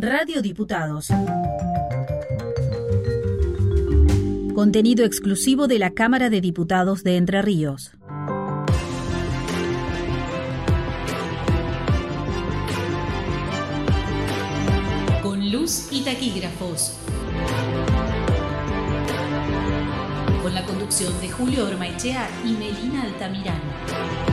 Radio Diputados. Contenido exclusivo de la Cámara de Diputados de Entre Ríos. Con luz y taquígrafos. Con la conducción de Julio Ormaechea y Melina Altamirano.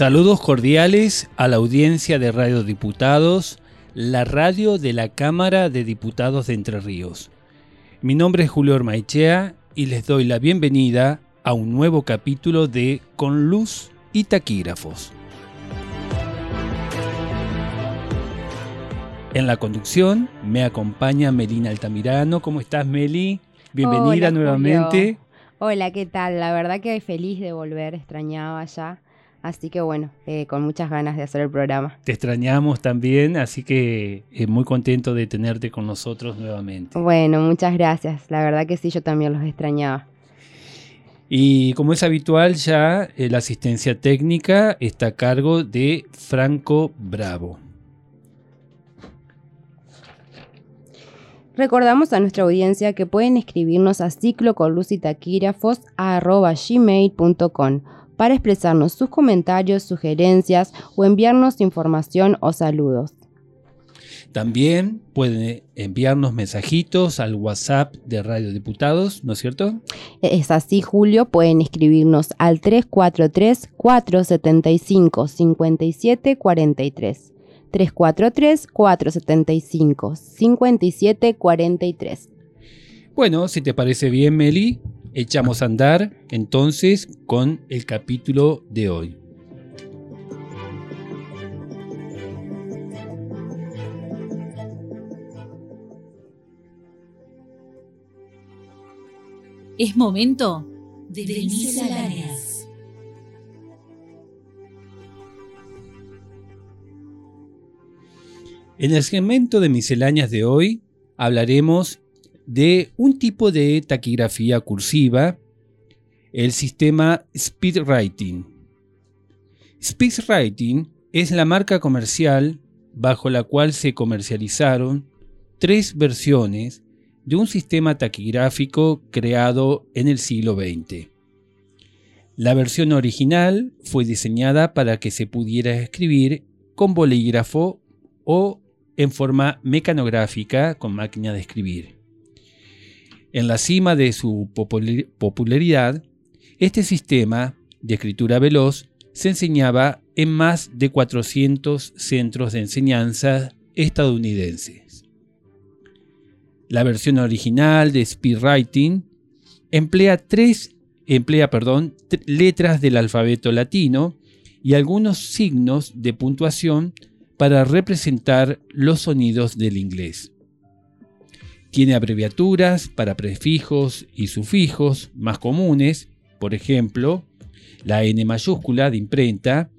Saludos cordiales a la audiencia de Radio Diputados, la radio de la Cámara de Diputados de Entre Ríos. Mi nombre es Julio Ormaichea y les doy la bienvenida a un nuevo capítulo de Con Luz y Taquígrafos. En la conducción me acompaña Melina Altamirano. ¿Cómo estás, Meli? Bienvenida nuevamente. Hola, ¿qué tal? La verdad que feliz de volver, extrañaba ya Así que bueno, eh, con muchas ganas de hacer el programa. Te extrañamos también, así que eh, muy contento de tenerte con nosotros nuevamente. Bueno, muchas gracias. La verdad que sí, yo también los extrañaba. Y como es habitual ya, eh, la asistencia técnica está a cargo de Franco Bravo. Recordamos a nuestra audiencia que pueden escribirnos a cicloconlucitaquígrafos.gmail.com para expresarnos sus comentarios, sugerencias o enviarnos información o saludos. También pueden enviarnos mensajitos al WhatsApp de Radio Diputados, ¿no es cierto? Es así, Julio. Pueden escribirnos al 343-475-5743. 343-475-5743. Bueno, si te parece bien, Meli, echamos a andar entonces con el capítulo de hoy. Es momento de misceláneas. En el segmento de misceláneas de hoy hablaremos de un tipo de taquigrafía cursiva, el sistema Speedwriting. Speedwriting es la marca comercial bajo la cual se comercializaron tres versiones de un sistema taquigráfico creado en el siglo XX. La versión original fue diseñada para que se pudiera escribir con bolígrafo o en forma mecanográfica con máquina de escribir. En la cima de su popularidad, este sistema de escritura veloz se enseñaba en más de 400 centros de enseñanza estadounidenses. La versión original de Speedwriting emplea tres emplea, perdón, letras del alfabeto latino y algunos signos de puntuación para representar los sonidos del inglés. Tiene abreviaturas para prefijos y sufijos más comunes, por ejemplo, la N mayúscula de imprenta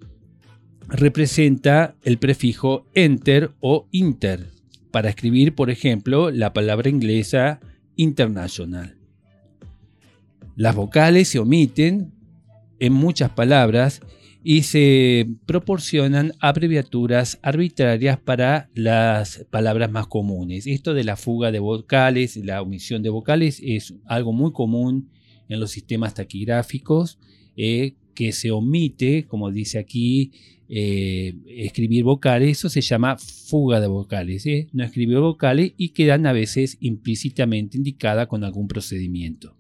representa el prefijo enter o inter para escribir, por ejemplo, la palabra inglesa international. Las vocales se omiten en muchas palabras y se proporcionan abreviaturas arbitrarias para las palabras más comunes. Esto de la fuga de vocales, la omisión de vocales es algo muy común en los sistemas taquigráficos, eh, que se omite, como dice aquí, eh, escribir vocales, eso se llama fuga de vocales, ¿eh? no escribir vocales y quedan a veces implícitamente indicadas con algún procedimiento.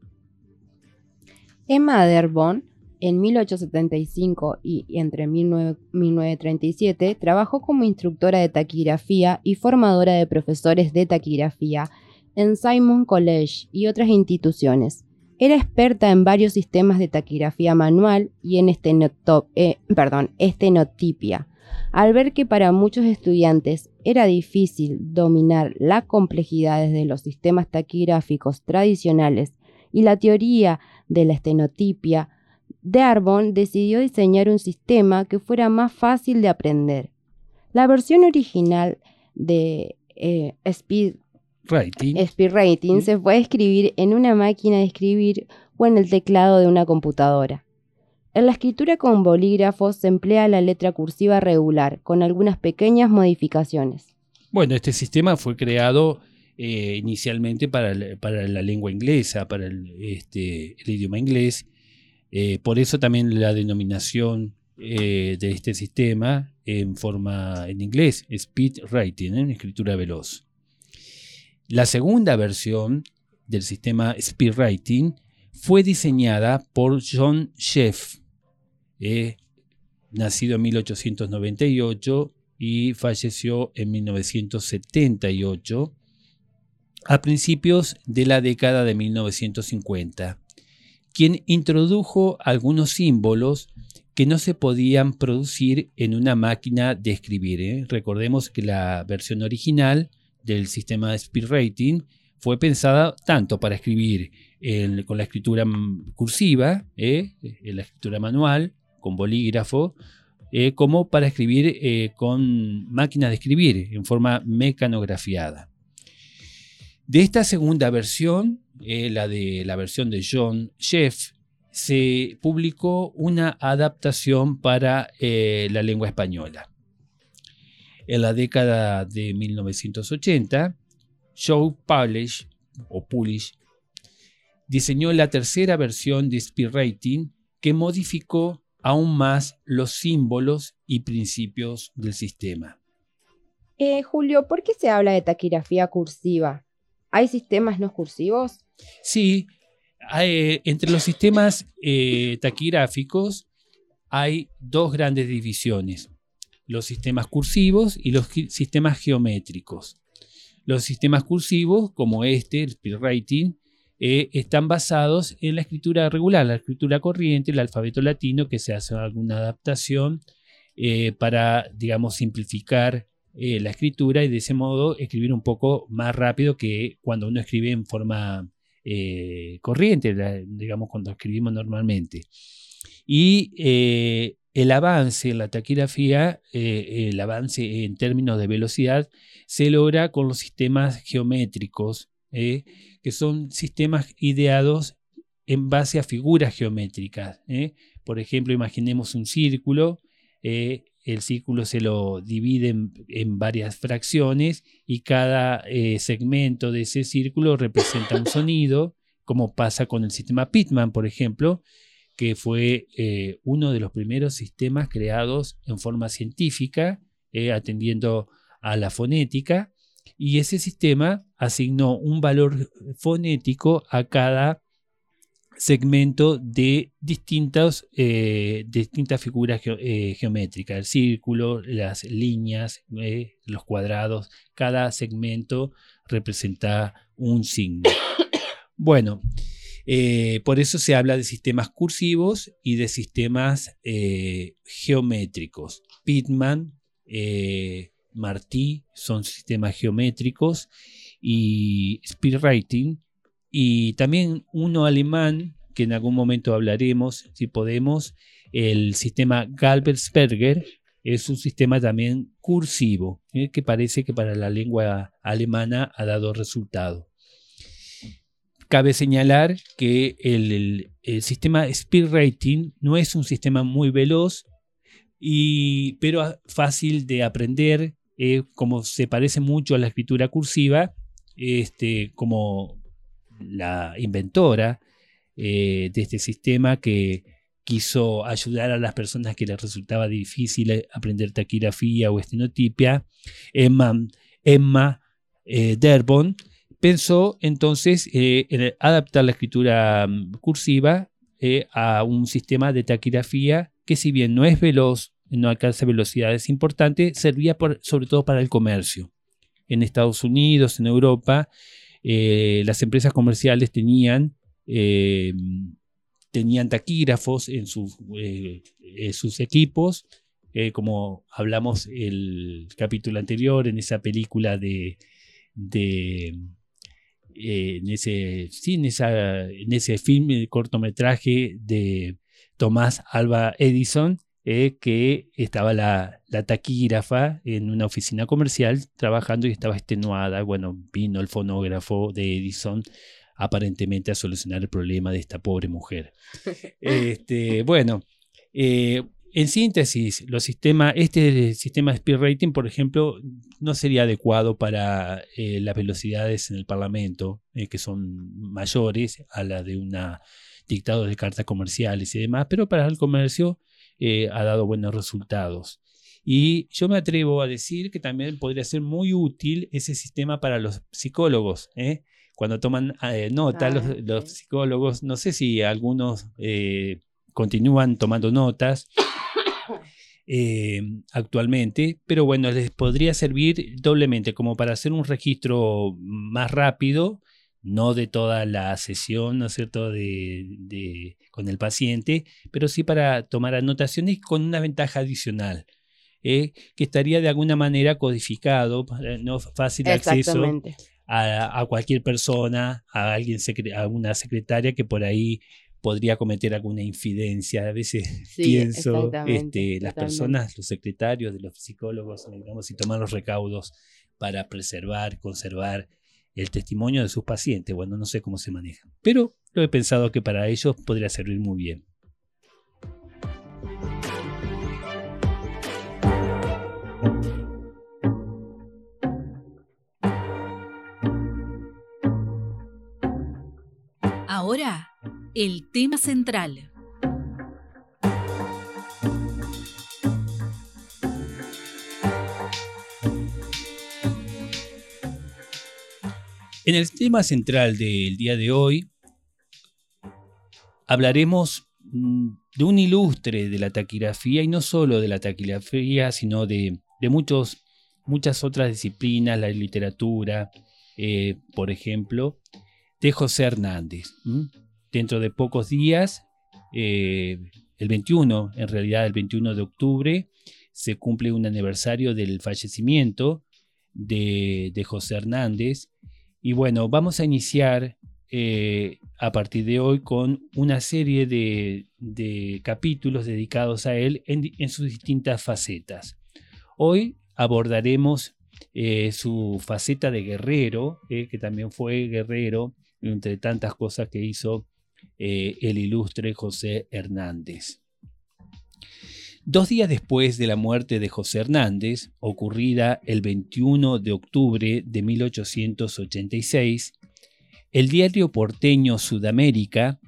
Emma Derbon en 1875 y entre 1937 trabajó como instructora de taquigrafía y formadora de profesores de taquigrafía en Simon College y otras instituciones. Era experta en varios sistemas de taquigrafía manual y en eh, estenotipia. Al ver que para muchos estudiantes era difícil dominar las complejidades de los sistemas taquigráficos tradicionales y la teoría de la estenotipia, Dearborn decidió diseñar un sistema que fuera más fácil de aprender. La versión original de eh, Speed writing, speed writing se puede escribir en una máquina de escribir o en el teclado de una computadora. En la escritura con bolígrafos se emplea la letra cursiva regular, con algunas pequeñas modificaciones. Bueno, este sistema fue creado eh, inicialmente para, la lengua inglesa, para el, este, idioma inglés. Eh, por eso también la denominación eh, de este sistema en forma en inglés, speed writing, en escritura veloz. La segunda versión del sistema speed writing fue diseñada por John Sheff, nacido en 1898 y falleció en 1978, a principios de la década de 1950, quien introdujo algunos símbolos que no se podían producir en una máquina de escribir. ¿eh? Recordemos que la versión original del sistema de speed rating fue pensada tanto para escribir con la escritura cursiva, ¿eh? la escritura manual, con bolígrafo, eh, como para escribir eh, con máquina de escribir en forma mecanografiada. De esta segunda versión, eh, la de la versión de John Sheff, se publicó una adaptación para la lengua española. En la década de 1980, Joe Polish, o Pulish diseñó la tercera versión de Speed Rating que modificó aún más los símbolos y principios del sistema. Eh, Julio, ¿por qué se habla de taquigrafía cursiva? ¿Hay sistemas no cursivos? Sí, entre los sistemas eh, taquigráficos hay dos grandes divisiones, los sistemas cursivos y los sistemas geométricos. Los sistemas cursivos, como este, el speed rating, eh, están basados en la escritura regular, la escritura corriente, el alfabeto latino, que se hace alguna adaptación eh, para, digamos, simplificar eh, la escritura y de ese modo escribir un poco más rápido que cuando uno escribe en forma corriente, digamos, cuando escribimos normalmente. Y el avance en la taquigrafía, el avance en términos de velocidad, se logra con los sistemas geométricos que son sistemas ideados en base a figuras geométricas. ¿eh? Por ejemplo, imaginemos un círculo, eh, el círculo se lo divide en, varias fracciones y cada eh, segmento de ese círculo representa un sonido, como pasa con el sistema Pitman, por ejemplo, que fue uno de los primeros sistemas creados en forma científica, atendiendo a la fonética y ese sistema asignó un valor fonético a cada segmento de distintas, eh, distintas figuras eh, geométricas, el círculo, las líneas, eh, los cuadrados, cada segmento representa un signo. Bueno, por eso se habla de sistemas cursivos y de sistemas geométricos. Pitman Martí son sistemas geométricos y speedwriting y también uno alemán que en algún momento hablaremos si podemos el sistema Galbersberger es un sistema también cursivo ¿eh? que parece que para la lengua alemana ha dado resultado cabe señalar que el, el sistema speedwriting no es un sistema muy veloz y, pero fácil de aprender eh, como se parece mucho a la escritura cursiva, este, como la inventora eh, de este sistema que quiso ayudar a las personas que les resultaba difícil aprender taquigrafía o estenotipia, Emma, Emma eh, pensó entonces en adaptar la escritura mm, cursiva a un sistema de taquigrafía que si bien no es veloz no alcanza velocidades importantes, servía sobre todo para el comercio. En Estados Unidos, en Europa, eh, las empresas comerciales tenían, eh, tenían taquígrafos en, eh, sus equipos, como hablamos el capítulo anterior en esa película de, en, ese, sí, en, esa, en ese film, cortometraje de Tomás Alba Edison, eh, que estaba la, la, taquígrafa en una oficina comercial trabajando y estaba extenuada. Bueno, vino el fonógrafo de Edison aparentemente a solucionar el problema de esta pobre mujer. este, bueno, eh, en síntesis, los sistemas, este sistema de speed rating, por ejemplo, no sería adecuado para eh, las velocidades en el Parlamento, eh, que son mayores a las de una dictado de cartas comerciales y demás, pero para el comercio ha dado buenos resultados. Y yo me atrevo a decir que también podría ser muy útil ese sistema para los psicólogos. ¿eh? cuando toman eh, nota los, psicólogos, no sé si algunos eh, continúan tomando notas eh, actualmente, pero bueno, les podría servir doblemente como para hacer un registro más rápido, no de toda la sesión, ¿no es cierto?, de, con el paciente, pero sí para tomar anotaciones con una ventaja adicional. que estaría de alguna manera codificado, no fácil acceso a, cualquier persona, a alguien, a una secretaria que por ahí podría cometer alguna infidencia. A veces pienso, este, las personas, los secretarios de los psicólogos, digamos, si toman los recaudos para preservar, conservar el testimonio de sus pacientes. Bueno, no sé cómo se manejan, pero lo he pensado que para ellos podría servir muy bien. Ahora, el tema central. En el tema central del día de hoy hablaremos mm, de un ilustre de la taquigrafía y no solo de la taquigrafía, sino de, muchos, muchas otras disciplinas, la literatura, eh, por ejemplo, de José Hernández. Dentro de pocos días, eh, el 21, en realidad el 21 de octubre, se cumple un aniversario del fallecimiento de, José Hernández. Y bueno, vamos a iniciar eh, a partir de hoy con una serie de, capítulos dedicados a él en, sus distintas facetas. Hoy abordaremos eh, su faceta de guerrero, que también fue guerrero entre tantas cosas que hizo eh, el ilustre José Hernández. Dos días después de la muerte de José Hernández, ocurrida el 21 de octubre de 1886, el diario porteño Sudamérica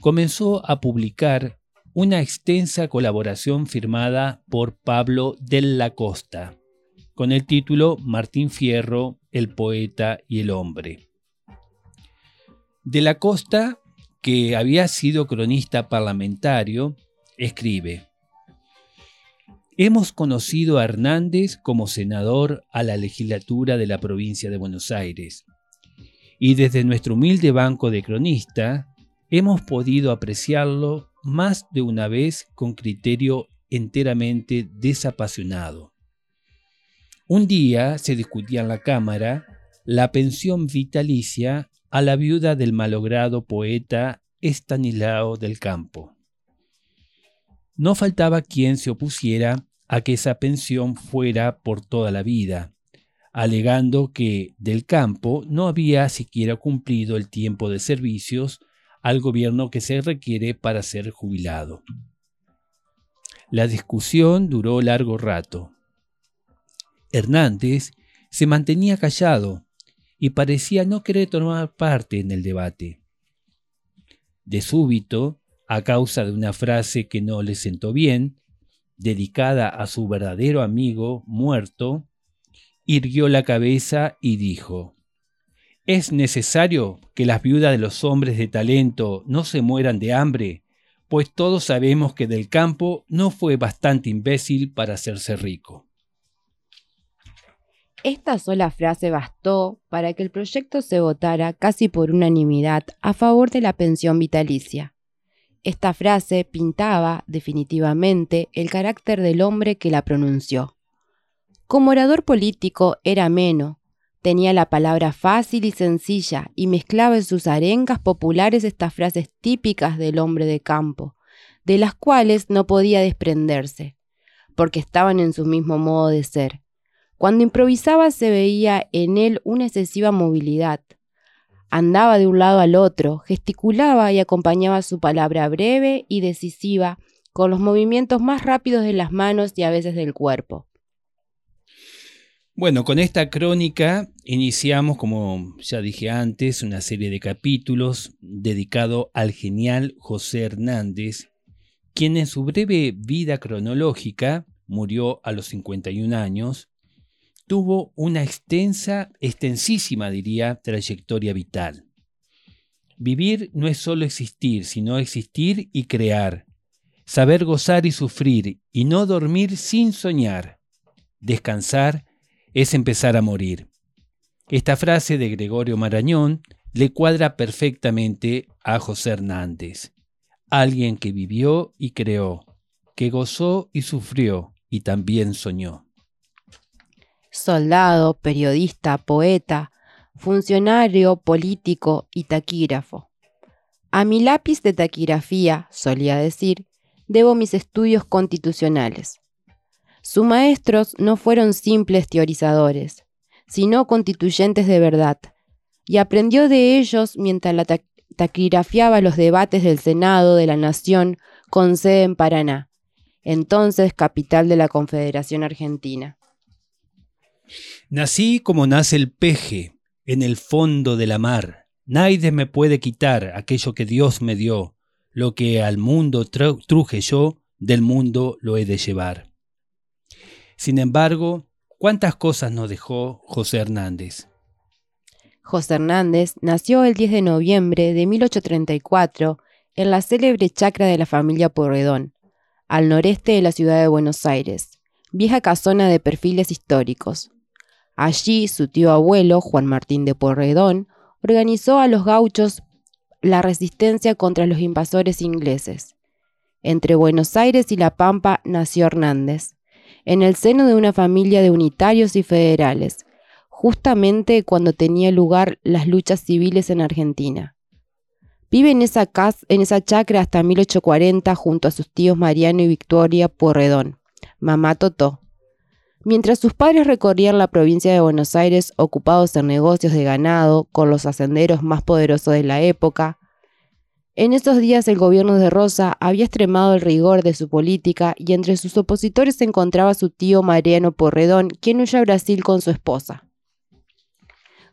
comenzó a publicar una extensa colaboración firmada por Pablo la Costa, con el título Martín Fierro, el poeta y el hombre. De la Costa, que había sido cronista parlamentario, escribe, Hemos conocido a Hernández como senador a la legislatura de la provincia de Buenos Aires, y desde nuestro humilde banco de cronista hemos podido apreciarlo más de una vez con criterio enteramente desapasionado. Un día se discutía en la Cámara la pensión vitalicia a la viuda del malogrado poeta Estanislao del Campo. No faltaba quien se opusiera a que esa pensión fuera por toda la vida, alegando que del campo no había siquiera cumplido el tiempo de servicios al gobierno que se requiere para ser jubilado. La discusión duró largo rato. Hernández se mantenía callado, y parecía no querer tomar parte en el debate. De súbito, a causa de una frase que no le sentó bien, dedicada a su verdadero amigo muerto, irguió la cabeza y dijo, ¿Es necesario que las viudas de los hombres de talento no se mueran de hambre? Pues todos sabemos que del campo no fue bastante imbécil para hacerse rico. Esta sola frase bastó para que el proyecto se votara casi por unanimidad a favor de la pensión vitalicia. Esta frase pintaba, definitivamente, el carácter del hombre que la pronunció. Como orador político era ameno, tenía la palabra fácil y sencilla y mezclaba en sus arengas populares estas frases típicas del hombre de campo, de las cuales no podía desprenderse, porque estaban en su mismo modo de ser. Cuando improvisaba se veía en él una excesiva movilidad. Andaba de un lado al otro, gesticulaba y acompañaba su palabra breve y decisiva con los movimientos más rápidos de las manos y a veces del cuerpo. Bueno, con esta crónica iniciamos, como ya dije antes, una serie de capítulos dedicado al genial José Hernández, quien en su breve vida cronológica murió a los 51 años, tuvo una extensa, extensísima diría, trayectoria vital. Vivir no es solo existir, sino existir y crear, saber gozar y sufrir, y no dormir sin soñar, descansar es empezar a morir. Esta frase de Gregorio Marañón le cuadra perfectamente a José Hernández, alguien que vivió y creó, que gozó y sufrió y también soñó. Soldado, periodista, poeta, funcionario, político y taquígrafo. A mi lápiz de taquigrafía, solía decir, debo mis estudios constitucionales. Sus maestros no fueron simples teorizadores, sino constituyentes de verdad, y aprendió de ellos mientras la taquigrafiaba los debates del Senado de la Nación con sede en Paraná, entonces capital de la Confederación Argentina. Nací como nace el peje, en el fondo de la mar. Nadie me puede quitar aquello que Dios me dio. Lo que al mundo truje yo, del mundo lo he de llevar. Sin embargo, ¿cuántas cosas nos dejó José Hernández? José Hernández nació el 10 de noviembre de 1834 en la célebre chacra de la familia Porredón, al noreste de la ciudad de Buenos Aires, vieja casona de perfiles históricos. Allí su tío abuelo, Juan Martín de Porredón, organizó a los gauchos la resistencia contra los invasores ingleses. Entre Buenos Aires y La Pampa nació Hernández, en el seno de una familia de unitarios y federales, justamente cuando tenía lugar las luchas civiles en Argentina. Vive en esa, casa, en esa chacra hasta 1840 junto a sus tíos Mariano y Victoria Porredón, mamá Totó. Mientras sus padres recorrían la provincia de Buenos Aires ocupados en negocios de ganado con los hacenderos más poderosos de la época, en esos días el gobierno de Rosa había extremado el rigor de su política y entre sus opositores se encontraba su tío Mariano Porredón, quien huye a Brasil con su esposa.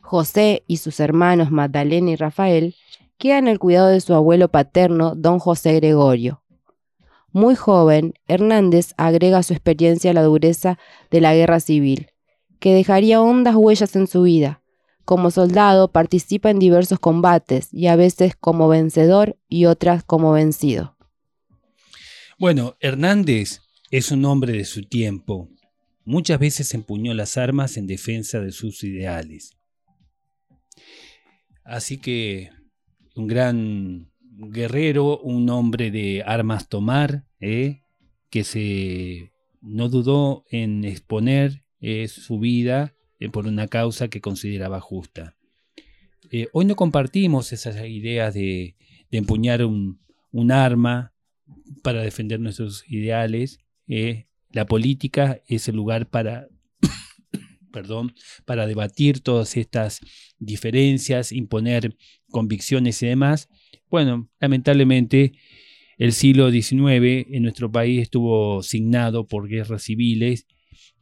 José y sus hermanos Magdalena y Rafael quedan al cuidado de su abuelo paterno, don José Gregorio. Muy joven, Hernández agrega su experiencia la dureza de la guerra civil, que dejaría hondas huellas en su vida, como soldado participa en diversos combates y a veces como vencedor y otras como vencido. Bueno, Hernández es un hombre de su tiempo. Muchas veces empuñó las armas en defensa de sus ideales. Así que un gran guerrero, un hombre de armas tomar, ¿eh? que se no dudó en exponer eh, su vida eh, por una causa que consideraba justa. Hoy no compartimos esas ideas de, empuñar un, arma para defender nuestros ideales. La política es el lugar para, perdón, para debatir todas estas diferencias, imponer convicciones y demás. Bueno, lamentablemente el siglo XIX en nuestro país estuvo signado por guerras civiles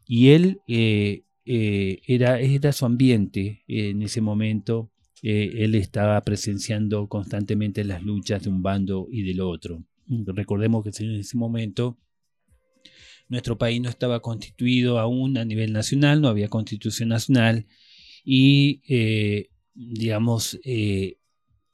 y él eh, era, era su ambiente en ese momento. Eh, él estaba presenciando constantemente las luchas de un bando y del otro. Recordemos que en ese momento nuestro país no estaba constituido aún a nivel nacional, no había constitución nacional y, eh, digamos,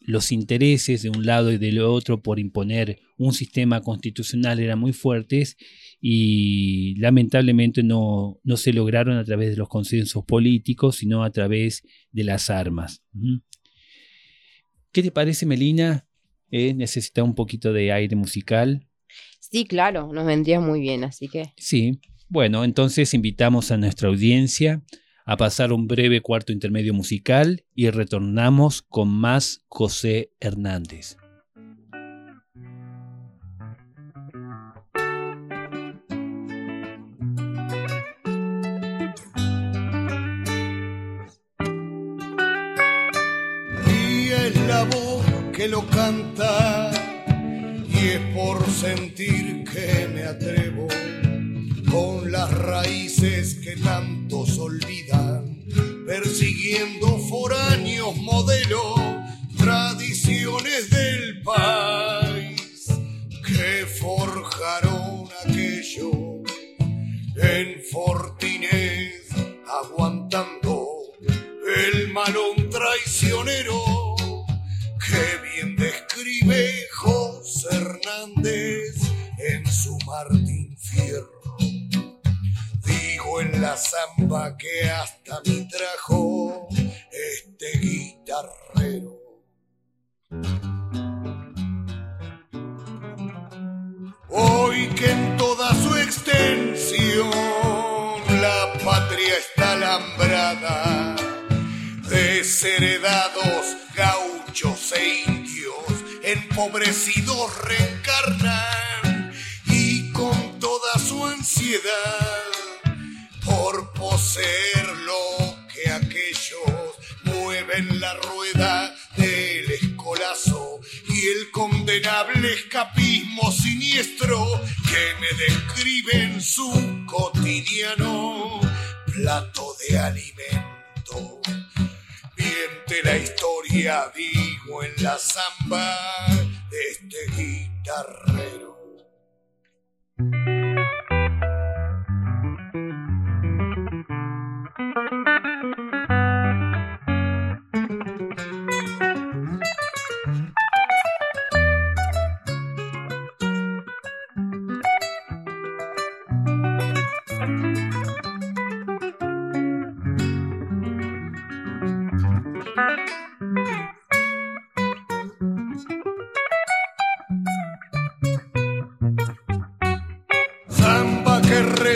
los intereses de un lado y del otro por imponer un sistema constitucional eran muy fuertes y lamentablemente no, se lograron a través de los consensos políticos, sino a través de las armas. ¿Qué te parece, Melina? ¿Eh? ¿Necesita un poquito de aire musical? Sí, claro, nos vendría muy bien, así que... Sí, bueno, entonces invitamos a nuestra audiencia a pasar un breve cuarto intermedio musical y retornamos con más José Hernández. Y es la voz que lo canta y es por sentir que me atrevo con las raíces que tantos olvidan persiguiendo foráneos modelos, tradiciones del país que forjaron aquello en Fortines, aguantando el malón traicionero que bien describe José Hernández en su Martín la zamba que hasta me trajo este guitarrero. Hoy que en toda su extensión la patria está alambrada, desheredados gauchos e indios, empobrecidos condenable escapismo siniestro que me describe en su cotidiano plato de alimento. Miente la historia, digo, en la zamba de este guitarrero.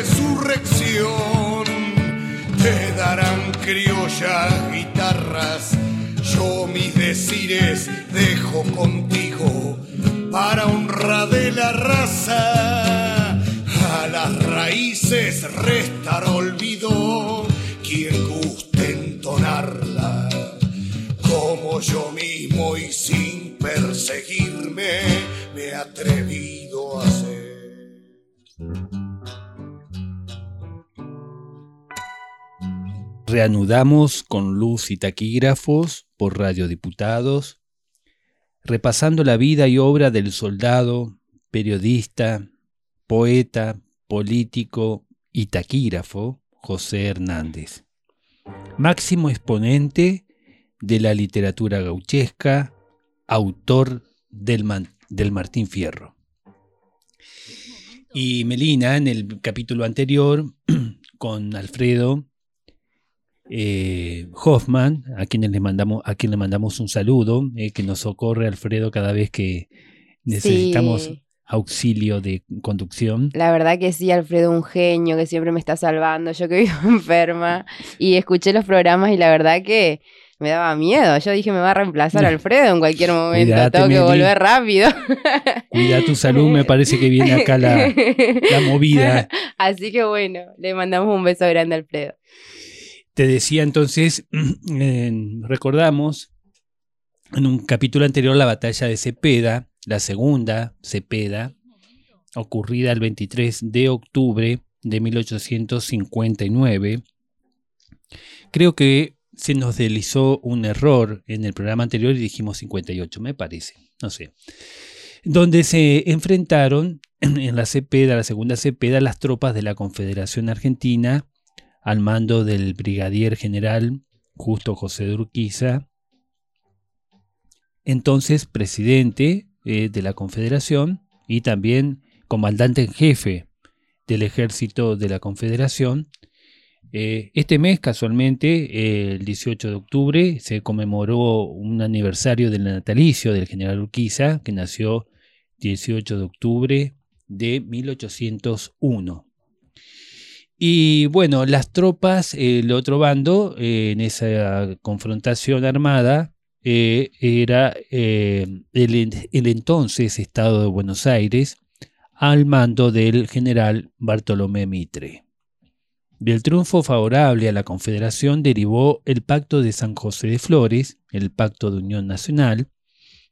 resurrección te darán criollas guitarras. Yo mis decires dejo contigo para honra de la raza. A las raíces restar olvido reanudamos con luz y taquígrafos por radiodiputados, repasando la vida y obra del soldado, periodista, poeta, político y taquígrafo José Hernández, máximo exponente de la literatura gauchesca, autor del, del Martín Fierro. Y Melina, en el capítulo anterior, con Alfredo, eh, Hoffman, a quien le mandamos, a quien le mandamos un saludo, eh, que nos socorre Alfredo cada vez que necesitamos auxilio de conducción. La verdad que sí, Alfredo, un genio que siempre me está salvando, yo que vivo enferma, y escuché los programas y la verdad que me daba miedo. Yo dije, me va a reemplazar Alfredo en cualquier momento. Tengo que volver rápido. Cuida tu salud, me parece que viene acá la, la movida. Así que bueno, le mandamos un beso grande a Alfredo. Te decía entonces, recordamos en un capítulo anterior la batalla de Cepeda, la segunda Cepeda, ocurrida el 23 de octubre de 1859. Creo que se nos deslizó un error en el programa anterior y dijimos 58, me parece, no sé. Donde se enfrentaron en la Cepeda, la segunda Cepeda, las tropas de la Confederación Argentina al mando del brigadier general Justo José de Urquiza, entonces presidente eh, de la Confederación y también comandante en jefe del ejército de la Confederación. Eh, este mes, casualmente, el 18 de octubre, se conmemoró un aniversario del natalicio del general Urquiza, que nació 18 de octubre de 1801. Y bueno, las tropas, el otro bando, eh, en esa confrontación armada, eh, era eh, el, entonces Estado de Buenos Aires al mando del general Bartolomé Mitre. Del triunfo favorable a la Confederación derivó el Pacto de San José de Flores, el Pacto de Unión Nacional,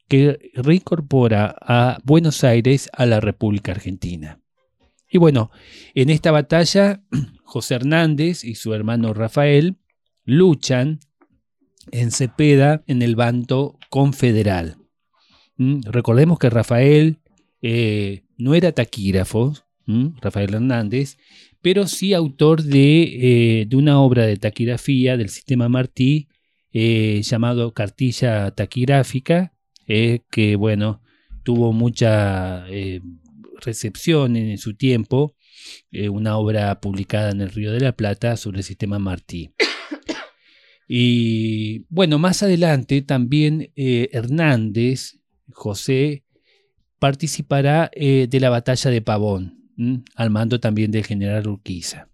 que reincorpora a Buenos Aires a la República Argentina. Y bueno, en esta batalla, José Hernández y su hermano Rafael luchan en Cepeda en el bando confederal. ¿Mm? Recordemos que Rafael eh, no era taquígrafo, Rafael Hernández, pero sí autor de, eh, de, una obra de taquigrafía del sistema Martí eh, llamado Cartilla Taquigráfica, que bueno, tuvo mucha recepción en su tiempo, una obra publicada en el Río de la Plata sobre el sistema Martí. Y bueno, más adelante también Hernández, José, participará de la batalla de Pavón, al mando también del general Urquiza.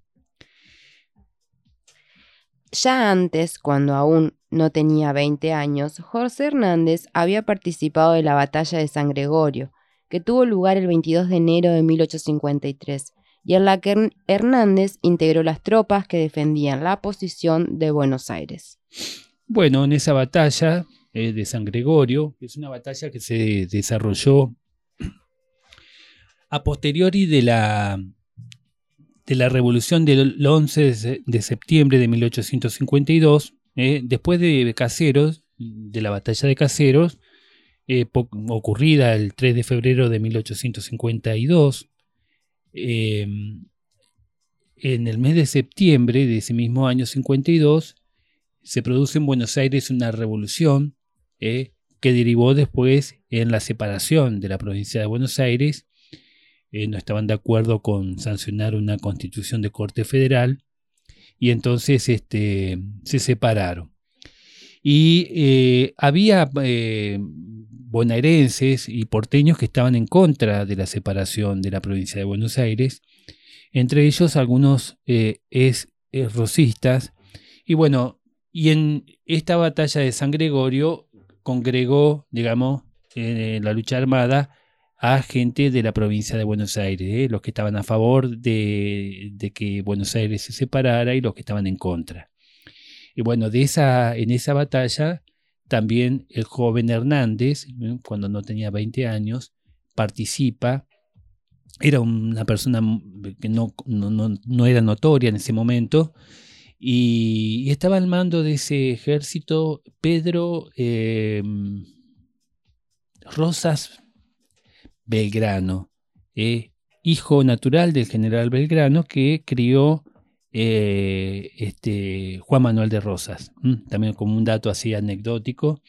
Ya antes, cuando aún no tenía 20 años, José Hernández había participado de la batalla de San Gregorio, que tuvo lugar el 22 de enero de 1853, y en la que Hernández integró las tropas que defendían la posición de Buenos Aires. Bueno, en esa batalla eh, de San Gregorio, es una batalla que se desarrolló a posteriori de la, de la revolución del 11 de septiembre de 1852, eh, después de Caseros, de la batalla de Caseros, ocurrida el 3 de febrero de 1852, em, en el mes de septiembre de ese mismo año 52, se produce en Buenos Aires una revolución eh, que derivó después en la separación de la provincia de Buenos Aires eh, no estaban de acuerdo con sancionar una constitución de corte federal y entonces este, se separaron. Y eh, había eh, bonaerenses y porteños que estaban en contra de la separación de la provincia de Buenos Aires, entre ellos algunos es, rosistas. Y bueno, y en esta batalla de San Gregorio congregó, digamos, la lucha armada a gente de la provincia de Buenos Aires, ¿eh? los que estaban a favor de, que Buenos Aires se separara y los que estaban en contra. Y bueno, de esa, en esa batalla también el joven Hernández, cuando no tenía 20 años, participa. Era una persona que no, no, era notoria en ese momento, y, estaba al mando de ese ejército Pedro eh, Rosas Belgrano, eh, hijo natural del general Belgrano que crió eh, este, Juan Manuel de Rosas. También como un dato así anecdótico,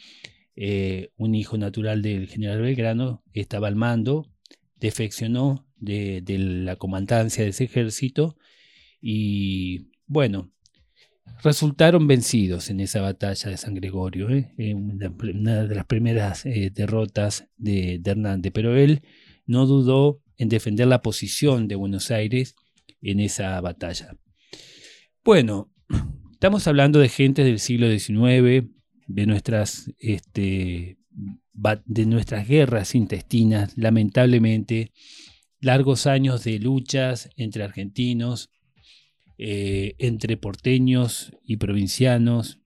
eh, un hijo natural del general Belgrano estaba al mando, defeccionó de, la comandancia de ese ejército y bueno, resultaron vencidos en esa batalla de San Gregorio, ¿eh? Una, de las primeras derrotas de, Hernández, pero él no dudó en defender la posición de Buenos Aires en esa batalla. Bueno, estamos hablando de gente del siglo XIX, de nuestras, este, de nuestras guerras intestinas, lamentablemente, largos años de luchas entre argentinos, eh, entre porteños y provincianos,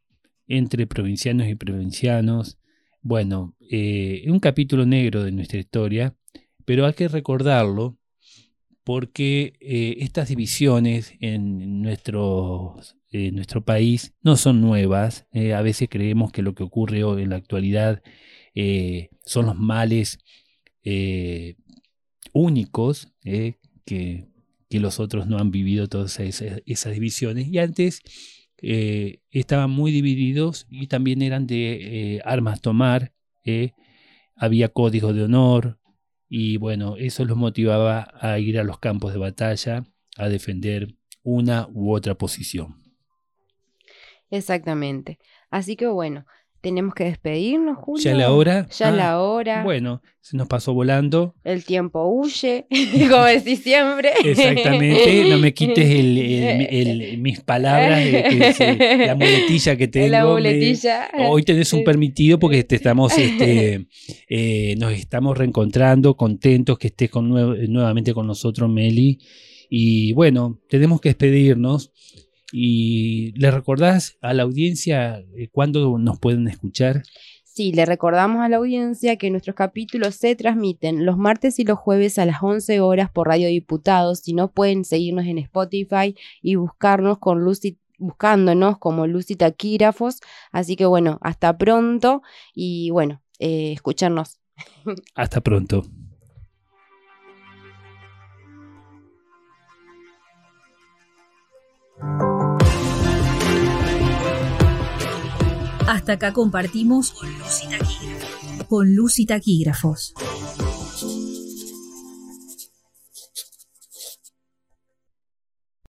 entre provincianos y provincianos. Bueno, eh, un capítulo negro de nuestra historia, pero hay que recordarlo porque eh, estas divisiones en nuestro, nuestro país no son nuevas. a veces creemos que lo que ocurre hoy en la actualidad son los males únicos que que los otros no han vivido todas esas, divisiones. Y antes eh, estaban muy divididos y también eran de eh, armas tomar, eh, había códigos de honor y bueno, eso los motivaba a ir a los campos de batalla, a defender una u otra posición. Exactamente. Así que bueno, tenemos que despedirnos, Julio. ¿Ya la hora? Ya la ah, hora. Bueno, se nos pasó volando. El tiempo huye, como decís siempre. Exactamente, no me quites mis palabras, de la muletilla que tengo. La muletilla. hoy tenés un permitido porque te estamos, este, eh, nos estamos reencontrando, contentos que estés con nuevamente con nosotros, Meli. Y bueno, tenemos que despedirnos. ¿Y le recordás a la audiencia eh, cuándo nos pueden escuchar? Sí, le recordamos a la audiencia que nuestros capítulos se transmiten los martes y los jueves a las 11 horas por Radio Diputados. Si no, pueden seguirnos en Spotify y buscarnos con Lucy buscándonos como Lucy Taquígrafos. Así que bueno, hasta pronto y bueno, eh, escucharnos. Hasta pronto. Hasta acá compartimos con Lucy Taquígrafos.